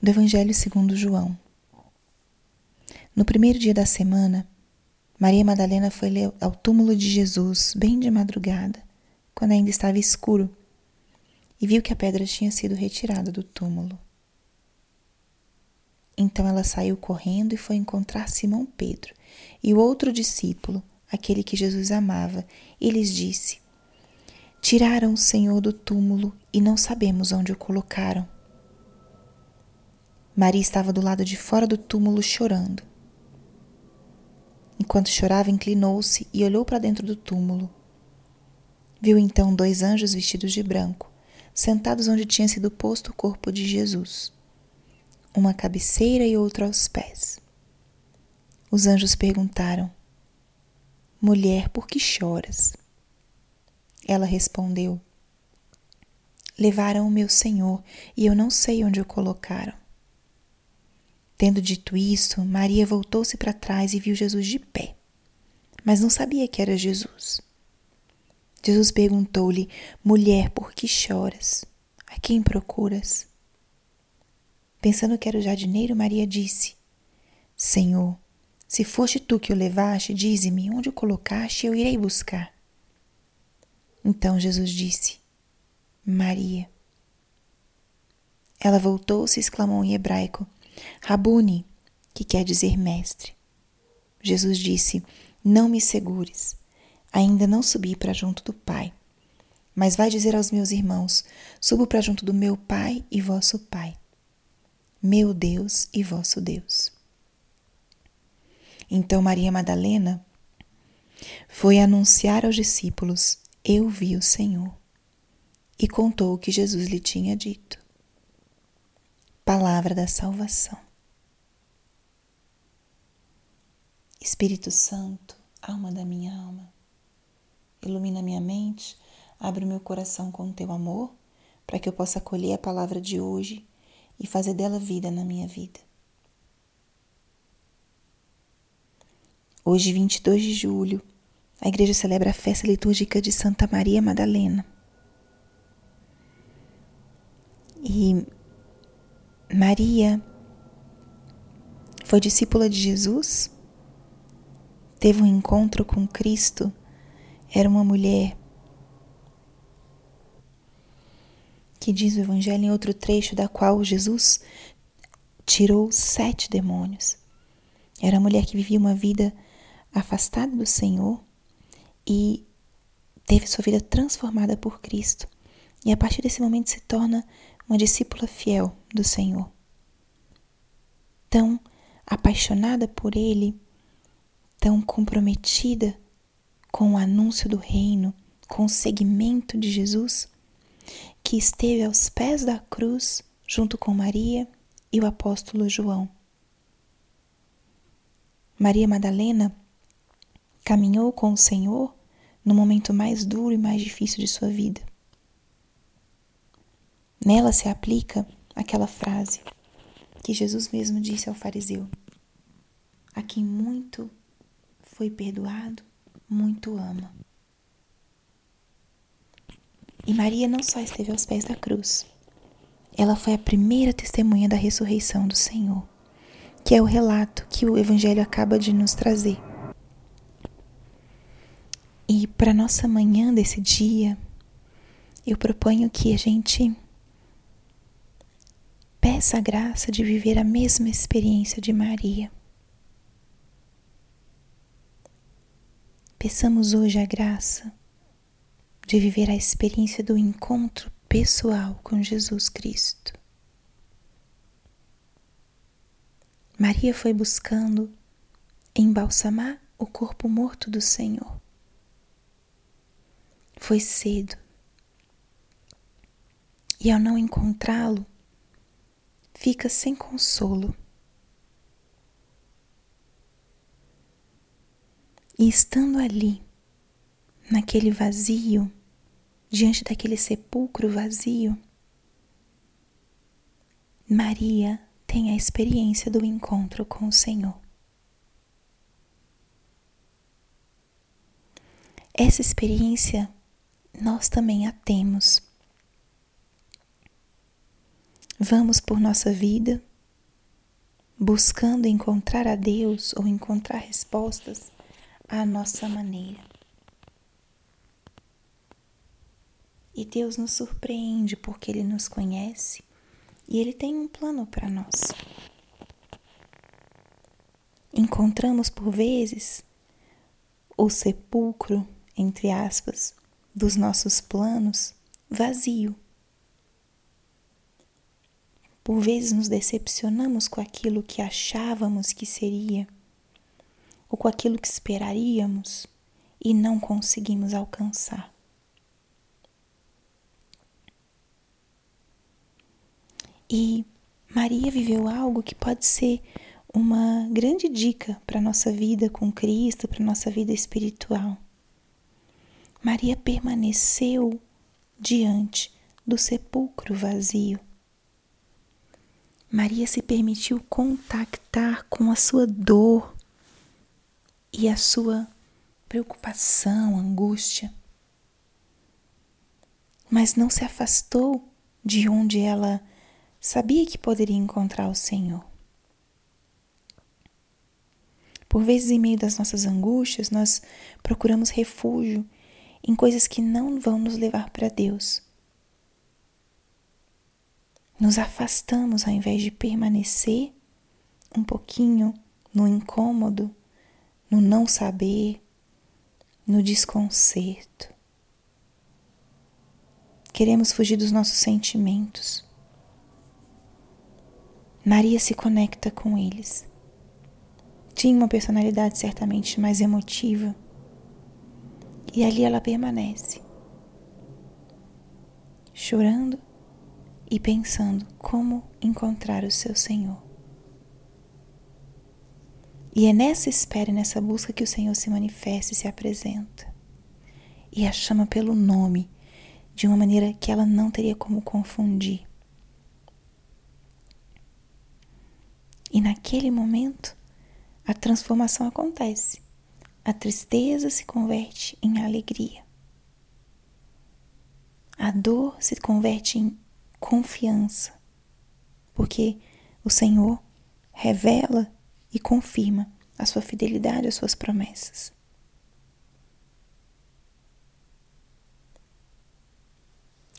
do Evangelho segundo João. No primeiro dia da semana, Maria Madalena foi ao túmulo de Jesus bem de madrugada, quando ainda estava escuro, e viu que a pedra tinha sido retirada do túmulo. Então ela saiu correndo e foi encontrar Simão Pedro e o outro discípulo, aquele que Jesus amava, e lhes disse: Tiraram o Senhor do túmulo e não sabemos onde o colocaram. Maria estava do lado de fora do túmulo chorando. Enquanto chorava, inclinou-se e olhou para dentro do túmulo. Viu então dois anjos vestidos de branco, sentados onde tinha sido posto o corpo de Jesus, uma à cabeceira e outro aos pés. Os anjos perguntaram: Mulher, por que choras? Ela respondeu: Levaram o meu Senhor e eu não sei onde o colocaram. Tendo dito isso, Maria voltou-se para trás e viu Jesus de pé, mas não sabia que era Jesus. Jesus perguntou-lhe: Mulher, por que choras? A quem procuras? Pensando que era o jardineiro, Maria disse: Senhor, se foste tu que o levaste, dize-me onde o colocaste e eu irei buscar. Então Jesus disse: Maria. Ela voltou-se e exclamou em hebraico: Rabuni, que quer dizer mestre. Jesus disse: Não me segures, ainda não subi para junto do Pai. Mas vai dizer aos meus irmãos: Subo para junto do meu Pai e vosso Pai, meu Deus e vosso Deus. Então Maria Madalena foi anunciar aos discípulos: Eu vi o Senhor, e contou o que Jesus lhe tinha dito. Palavra da salvação. Espírito Santo, alma da minha alma, ilumina minha mente, abre meu coração com teu amor, para que eu possa acolher a palavra de hoje e fazer dela vida na minha vida. Hoje, 22 de julho, a igreja celebra a festa litúrgica de Santa Maria Madalena. E Maria foi discípula de Jesus, teve um encontro com Cristo, era uma mulher que diz o Evangelho em outro trecho, da qual Jesus tirou sete demônios. Era uma mulher que vivia uma vida afastada do Senhor e teve sua vida transformada por Cristo. E a partir desse momento se torna uma discípula fiel do Senhor. Tão apaixonada por Ele, tão comprometida com o anúncio do Reino, com o seguimento de Jesus, que esteve aos pés da cruz junto com Maria e o apóstolo João. Maria Madalena caminhou com o Senhor no momento mais duro e mais difícil de sua vida. Nela se aplica aquela frase que Jesus mesmo disse ao fariseu: A quem muito foi perdoado, muito ama. E Maria não só esteve aos pés da cruz, ela foi a primeira testemunha da ressurreição do Senhor, que é o relato que o Evangelho acaba de nos trazer. E para nossa manhã desse dia, eu proponho que a gente Peça a graça de viver a mesma experiência de Maria. Peçamos hoje a graça de viver a experiência do encontro pessoal com Jesus Cristo. Maria foi buscando embalsamar o corpo morto do Senhor. Foi cedo. E ao não encontrá-lo, fica sem consolo. E estando ali, naquele vazio, diante daquele sepulcro vazio, Maria tem a experiência do encontro com o Senhor. Essa experiência nós também a temos Vamos por nossa vida buscando encontrar a Deus ou encontrar respostas à nossa maneira. E Deus nos surpreende porque Ele nos conhece e Ele tem um plano para nós. Encontramos por vezes o sepulcro, entre aspas, dos nossos planos vazio. Por vezes nos decepcionamos com aquilo que achávamos que seria, ou com aquilo que esperaríamos e não conseguimos alcançar. E Maria viveu algo que pode ser uma grande dica para a nossa vida com Cristo, para a nossa vida espiritual. Maria permaneceu diante do sepulcro vazio. Maria se permitiu contactar com a sua dor e a sua preocupação, angústia. Mas não se afastou de onde ela sabia que poderia encontrar o Senhor. Por vezes, em meio das nossas angústias, nós procuramos refúgio em coisas que não vão nos levar para Deus. Nos afastamos ao invés de permanecer um pouquinho no incômodo, no não saber, no desconcerto. Queremos fugir dos nossos sentimentos. Maria se conecta com eles. Tinha uma personalidade certamente mais emotiva. E ali ela permanece, chorando e pensando como encontrar o seu Senhor. E é nessa espera, nessa busca que o Senhor se manifesta e se apresenta. E a chama pelo nome, de uma maneira que ela não teria como confundir. E naquele momento, a transformação acontece. A tristeza se converte em alegria. A dor se converte em confiança, porque o Senhor revela e confirma a sua fidelidade às suas promessas.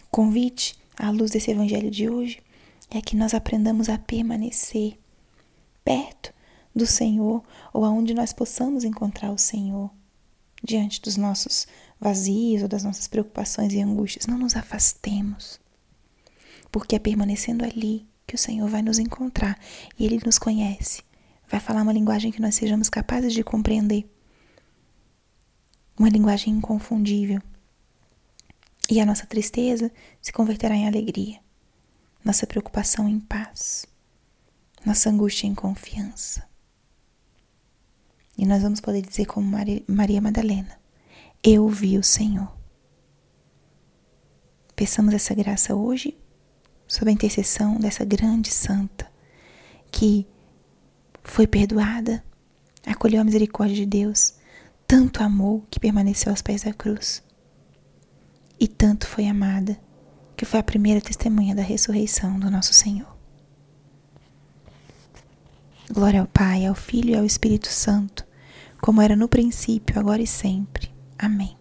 O convite à luz desse evangelho de hoje é que nós aprendamos a permanecer perto do Senhor ou aonde nós possamos encontrar o Senhor diante dos nossos vazios ou das nossas preocupações e angústias. Não nos afastemos, porque é permanecendo ali que o Senhor vai nos encontrar e Ele nos conhece. Vai falar uma linguagem que nós sejamos capazes de compreender. Uma linguagem inconfundível. E a nossa tristeza se converterá em alegria, nossa preocupação em paz nossa angústia em confiança. E nós vamos poder dizer como Maria Madalena: Eu vi o Senhor. Peçamos essa graça hoje, sob a intercessão dessa grande santa, que foi perdoada, acolheu a misericórdia de Deus, tanto amou que permaneceu aos pés da cruz, e tanto foi amada, que foi a primeira testemunha da ressurreição do nosso Senhor. Glória ao Pai, ao Filho e ao Espírito Santo, como era no princípio, agora e sempre. Amém.